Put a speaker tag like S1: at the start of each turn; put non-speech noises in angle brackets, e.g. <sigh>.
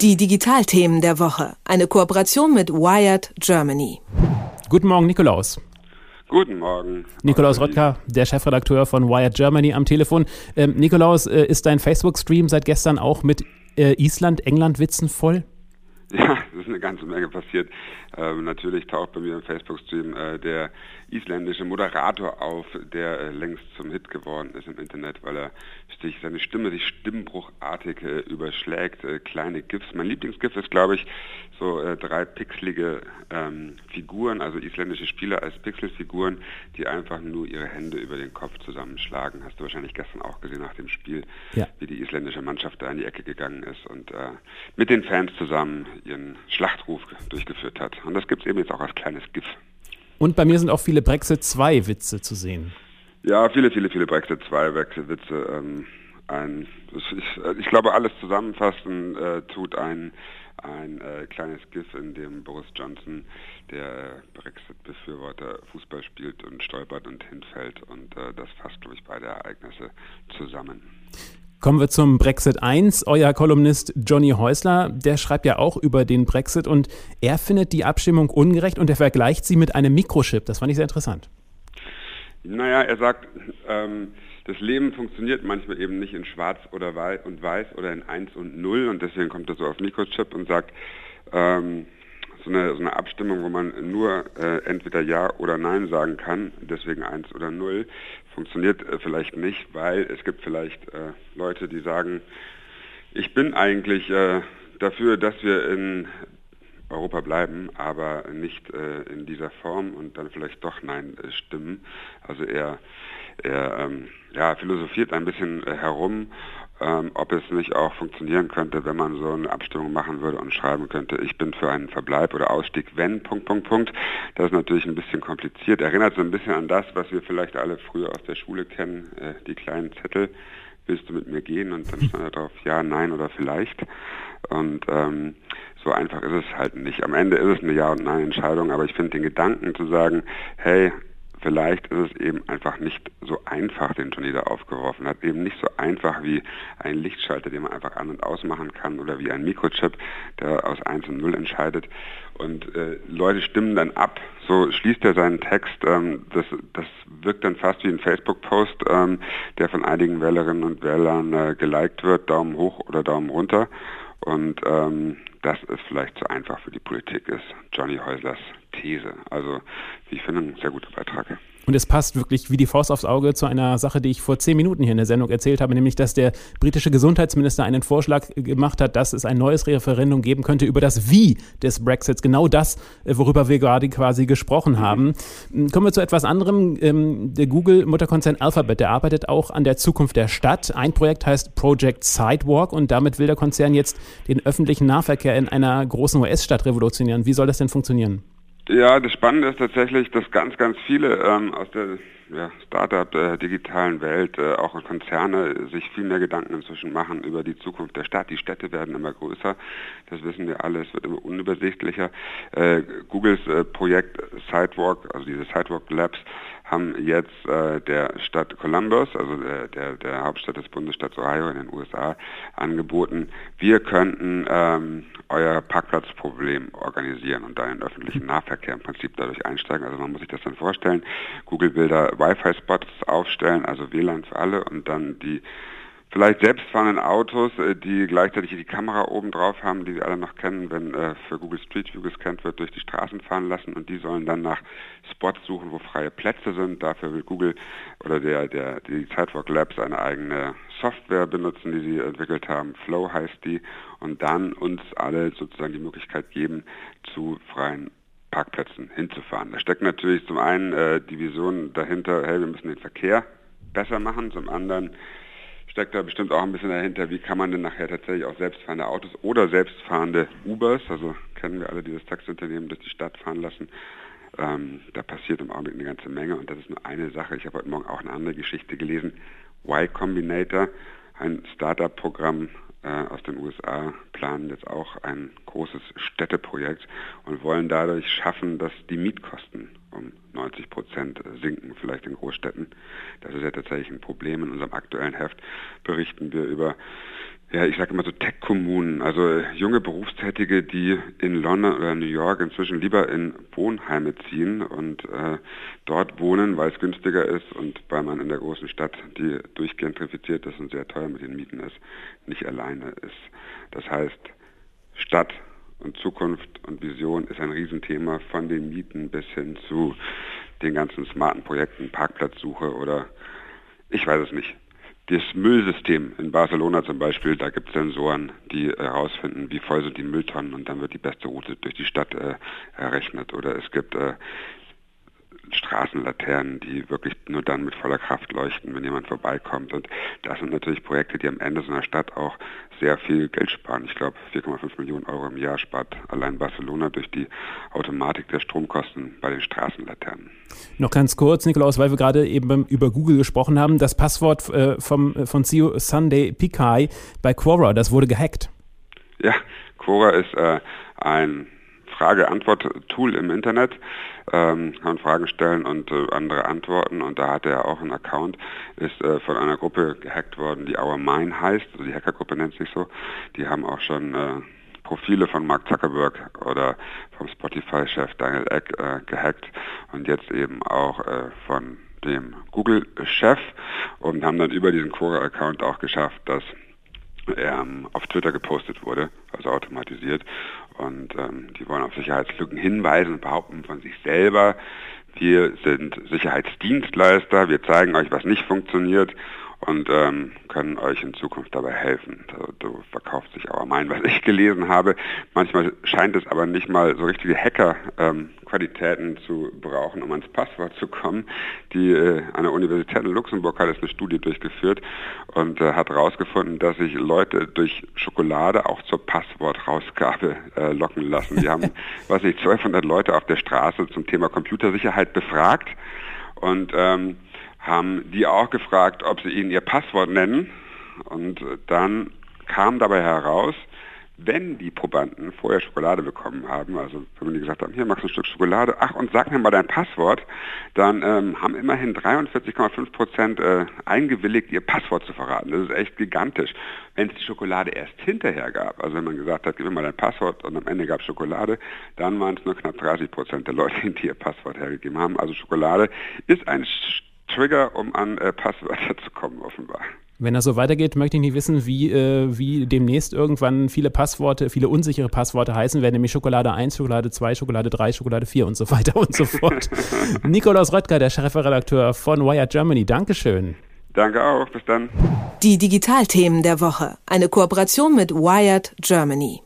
S1: Die Digitalthemen der Woche. Eine Kooperation mit Wired Germany.
S2: Guten Morgen, Nikolaus.
S3: Guten Morgen.
S2: Nikolaus Röttger, der Chefredakteur von Wired Germany am Telefon. Ähm, Nikolaus, äh, ist dein Facebook-Stream seit gestern auch mit äh, Island-England-Witzen voll? <laughs>
S3: Ja, es ist eine ganze Menge passiert. Ähm, natürlich taucht bei mir im Facebook-Stream äh, der isländische Moderator auf, der äh, längst zum Hit geworden ist im Internet, weil er sich seine Stimme sich stimmbruchartig äh, überschlägt. Äh, kleine GIFs. Mein Lieblingsgif ist, glaube ich, so äh, drei pixelige ähm, Figuren, also isländische Spieler als Pixelfiguren, die einfach nur ihre Hände über den Kopf zusammenschlagen. Hast du wahrscheinlich gestern auch gesehen nach dem Spiel, ja. wie die isländische Mannschaft da in die Ecke gegangen ist und äh, mit den Fans zusammen ihren Schlachtruf durchgeführt hat. Und das gibt es eben jetzt auch als kleines GIF.
S2: Und bei mir sind auch viele Brexit 2 Witze zu sehen.
S3: Ja, viele, viele, viele Brexit 2 Witze. Ähm, ein, ich, ich, glaube, alles zusammenfassen äh, tut ein, ein äh, kleines GIF, in dem Boris Johnson, der äh, Brexit-Befürworter, Fußball spielt und stolpert und hinfällt. Und äh, das fasst, glaube ich, beide Ereignisse zusammen.
S2: Kommen wir zum Brexit 1. Euer Kolumnist Johnny Häusler, der schreibt ja auch über den Brexit und er findet die Abstimmung ungerecht und er vergleicht sie mit einem Mikrochip. Das fand ich sehr interessant.
S3: Naja, er sagt, ähm, das Leben funktioniert manchmal eben nicht in Schwarz oder Weiß und Weiß oder in 1 und 0 und deswegen kommt er so auf Mikrochip und sagt, ähm, so eine, so eine Abstimmung, wo man nur äh, entweder Ja oder Nein sagen kann, deswegen eins oder null, funktioniert äh, vielleicht nicht, weil es gibt vielleicht äh, Leute, die sagen, ich bin eigentlich äh, dafür, dass wir in Europa bleiben, aber nicht äh, in dieser Form und dann vielleicht doch Nein äh, stimmen. Also er, er ähm, ja, philosophiert ein bisschen herum ähm, ob es nicht auch funktionieren könnte, wenn man so eine Abstimmung machen würde und schreiben könnte, ich bin für einen Verbleib oder Ausstieg, wenn, Punkt, Punkt, Punkt. Das ist natürlich ein bisschen kompliziert. Erinnert so ein bisschen an das, was wir vielleicht alle früher aus der Schule kennen, äh, die kleinen Zettel, willst du mit mir gehen? Und dann stand da drauf, ja, nein oder vielleicht. Und ähm, so einfach ist es halt nicht. Am Ende ist es eine Ja- und Nein-Entscheidung, aber ich finde den Gedanken zu sagen, hey, vielleicht ist es eben einfach nicht so einfach, den Johnny da aufgeworfen hat. Eben nicht so einfach wie ein Lichtschalter, den man einfach an- und ausmachen kann oder wie ein Mikrochip, der aus 1 und 0 entscheidet. Und äh, Leute stimmen dann ab, so schließt er seinen Text. Ähm, das, das wirkt dann fast wie ein Facebook-Post, ähm, der von einigen Wählerinnen und Wählern äh, geliked wird, Daumen hoch oder Daumen runter. Und ähm, dass es vielleicht zu einfach für die Politik ist. Johnny Häuslers These. Also, ich finde, ein sehr guter Beitrag.
S2: Und es passt wirklich wie die Faust aufs Auge zu einer Sache, die ich vor zehn Minuten hier in der Sendung erzählt habe, nämlich, dass der britische Gesundheitsminister einen Vorschlag gemacht hat, dass es ein neues Referendum geben könnte über das Wie des Brexits. Genau das, äh, worüber wir gerade quasi gesprochen haben. Mhm. Kommen wir zu etwas anderem. Ähm, der Google-Mutterkonzern Alphabet, der arbeitet auch an der Zukunft der Stadt. Ein Projekt heißt Project Sidewalk und damit will der Konzern jetzt den öffentlichen Nahverkehr in einer großen US-Stadt revolutionieren. Wie soll das denn funktionieren?
S3: Ja, das Spannende ist tatsächlich, dass ganz, ganz viele ähm, aus der ja, Startup der digitalen Welt, äh, auch Konzerne, sich viel mehr Gedanken inzwischen machen über die Zukunft der Stadt. Die Städte werden immer größer, das wissen wir alle, es wird immer unübersichtlicher. Äh, Googles äh, Projekt Sidewalk, also diese Sidewalk Labs, haben jetzt äh, der Stadt Columbus, also der, der, der, Hauptstadt des Bundesstaats Ohio in den USA, angeboten, wir könnten ähm, euer Parkplatzproblem organisieren und da in den öffentlichen Nahverkehr im Prinzip dadurch einsteigen. Also man muss sich das dann vorstellen. Google will da Wi-Fi-Spots aufstellen, also WLAN für alle und dann die vielleicht selbstfahrenden Autos, äh, die gleichzeitig die Kamera oben drauf haben, die wir alle noch kennen, wenn äh, für Google Street View gescannt wird, durch die Straßen fahren lassen und die sollen dann nach Spots suchen, wo freie Plätze sind. Dafür will Google oder der, der, die Sidewalk Labs eine eigene Software benutzen, die sie entwickelt haben. Flow heißt die und dann uns alle sozusagen die Möglichkeit geben, zu freien Parkplätzen hinzufahren. Da steckt natürlich zum einen äh, die Vision dahinter, hey, wir müssen den Verkehr besser machen, zum anderen steckt da bestimmt auch ein bisschen dahinter, wie kann man denn nachher tatsächlich auch selbstfahrende Autos oder selbstfahrende Ubers, also kennen wir alle dieses Taxiunternehmen, durch die Stadt fahren lassen. Ähm, da passiert im Augenblick eine ganze Menge und das ist nur eine Sache. Ich habe heute Morgen auch eine andere Geschichte gelesen. Y Combinator, ein Startup-Programm aus den USA, planen jetzt auch ein großes Städteprojekt und wollen dadurch schaffen, dass die Mietkosten um 90 Prozent sinken, vielleicht in Großstädten. Das ist ja tatsächlich ein Problem. In unserem aktuellen Heft berichten wir über ja, ich sage immer so Tech-Kommunen, also junge Berufstätige, die in London oder New York inzwischen lieber in Wohnheime ziehen und äh, dort wohnen, weil es günstiger ist und weil man in der großen Stadt, die durchgentrifiziert ist und sehr teuer mit den Mieten ist, nicht alleine ist. Das heißt, Stadt und Zukunft und Vision ist ein Riesenthema von den Mieten bis hin zu den ganzen smarten Projekten, Parkplatzsuche oder ich weiß es nicht. Das Müllsystem in Barcelona zum Beispiel, da gibt es Sensoren, die herausfinden, wie voll sind die Mülltonnen und dann wird die beste Route durch die Stadt äh, errechnet. Oder es gibt äh, Straßenlaternen, die wirklich nur dann mit voller Kraft leuchten, wenn jemand vorbeikommt. Und das sind natürlich Projekte, die am Ende so einer Stadt auch sehr viel Geld sparen. Ich glaube, 4,5 Millionen Euro im Jahr spart allein Barcelona durch die Automatik der Stromkosten bei den Straßenlaternen.
S2: Noch ganz kurz, Nikolaus, weil wir gerade eben über Google gesprochen haben. Das Passwort äh, vom, äh, von CEO Sunday Pichai bei Quora, das wurde gehackt.
S3: Ja, Quora ist äh, ein Frage-Antwort-Tool im Internet, ähm, kann Fragen stellen und äh, andere antworten und da hat er auch einen Account, ist äh, von einer Gruppe gehackt worden, die Our Mine heißt, also die Hackergruppe nennt sich so. Die haben auch schon äh, Profile von Mark Zuckerberg oder vom Spotify-Chef Daniel Eck äh, gehackt und jetzt eben auch äh, von dem Google-Chef und haben dann über diesen Quora-Account auch geschafft, dass er ähm, auf Twitter gepostet wurde, also automatisiert. Und ähm, die wollen auf Sicherheitslücken hinweisen und behaupten von sich selber, wir sind Sicherheitsdienstleister, wir zeigen euch, was nicht funktioniert und ähm, können euch in Zukunft dabei helfen. Du verkaufst sich aber mein, was ich gelesen habe. Manchmal scheint es aber nicht mal so richtige Hacker-Qualitäten ähm, zu brauchen, um ans Passwort zu kommen. Die äh, an der Universität in Luxemburg hat jetzt eine Studie durchgeführt und äh, hat herausgefunden, dass sich Leute durch Schokolade auch zur Passwortrausgabe äh, locken lassen. Die haben, was ich, 1200 Leute auf der Straße zum Thema Computersicherheit befragt und ähm, haben die auch gefragt, ob sie ihnen ihr Passwort nennen. Und dann kam dabei heraus, wenn die Probanden vorher Schokolade bekommen haben, also wenn die gesagt haben, hier machst du ein Stück Schokolade, ach und sag mir mal dein Passwort, dann ähm, haben immerhin 43,5 Prozent äh, eingewilligt, ihr Passwort zu verraten. Das ist echt gigantisch. Wenn es die Schokolade erst hinterher gab, also wenn man gesagt hat, gib mir mal dein Passwort und am Ende gab es Schokolade, dann waren es nur knapp 30 Prozent der Leute, <laughs> die ihr Passwort hergegeben haben. Also Schokolade ist ein Trigger, um an äh, Passwörter zu kommen, offenbar.
S2: Wenn das so weitergeht, möchte ich nicht wissen, wie, äh, wie demnächst irgendwann viele Passworte, viele unsichere Passworte heißen werden, nämlich Schokolade 1, Schokolade 2, Schokolade 3, Schokolade 4 und so weiter und so fort. <laughs> Nikolaus Röttger, der Chefredakteur von Wired Germany, Dankeschön.
S3: Danke auch, bis dann.
S1: Die Digitalthemen der Woche, eine Kooperation mit Wired Germany.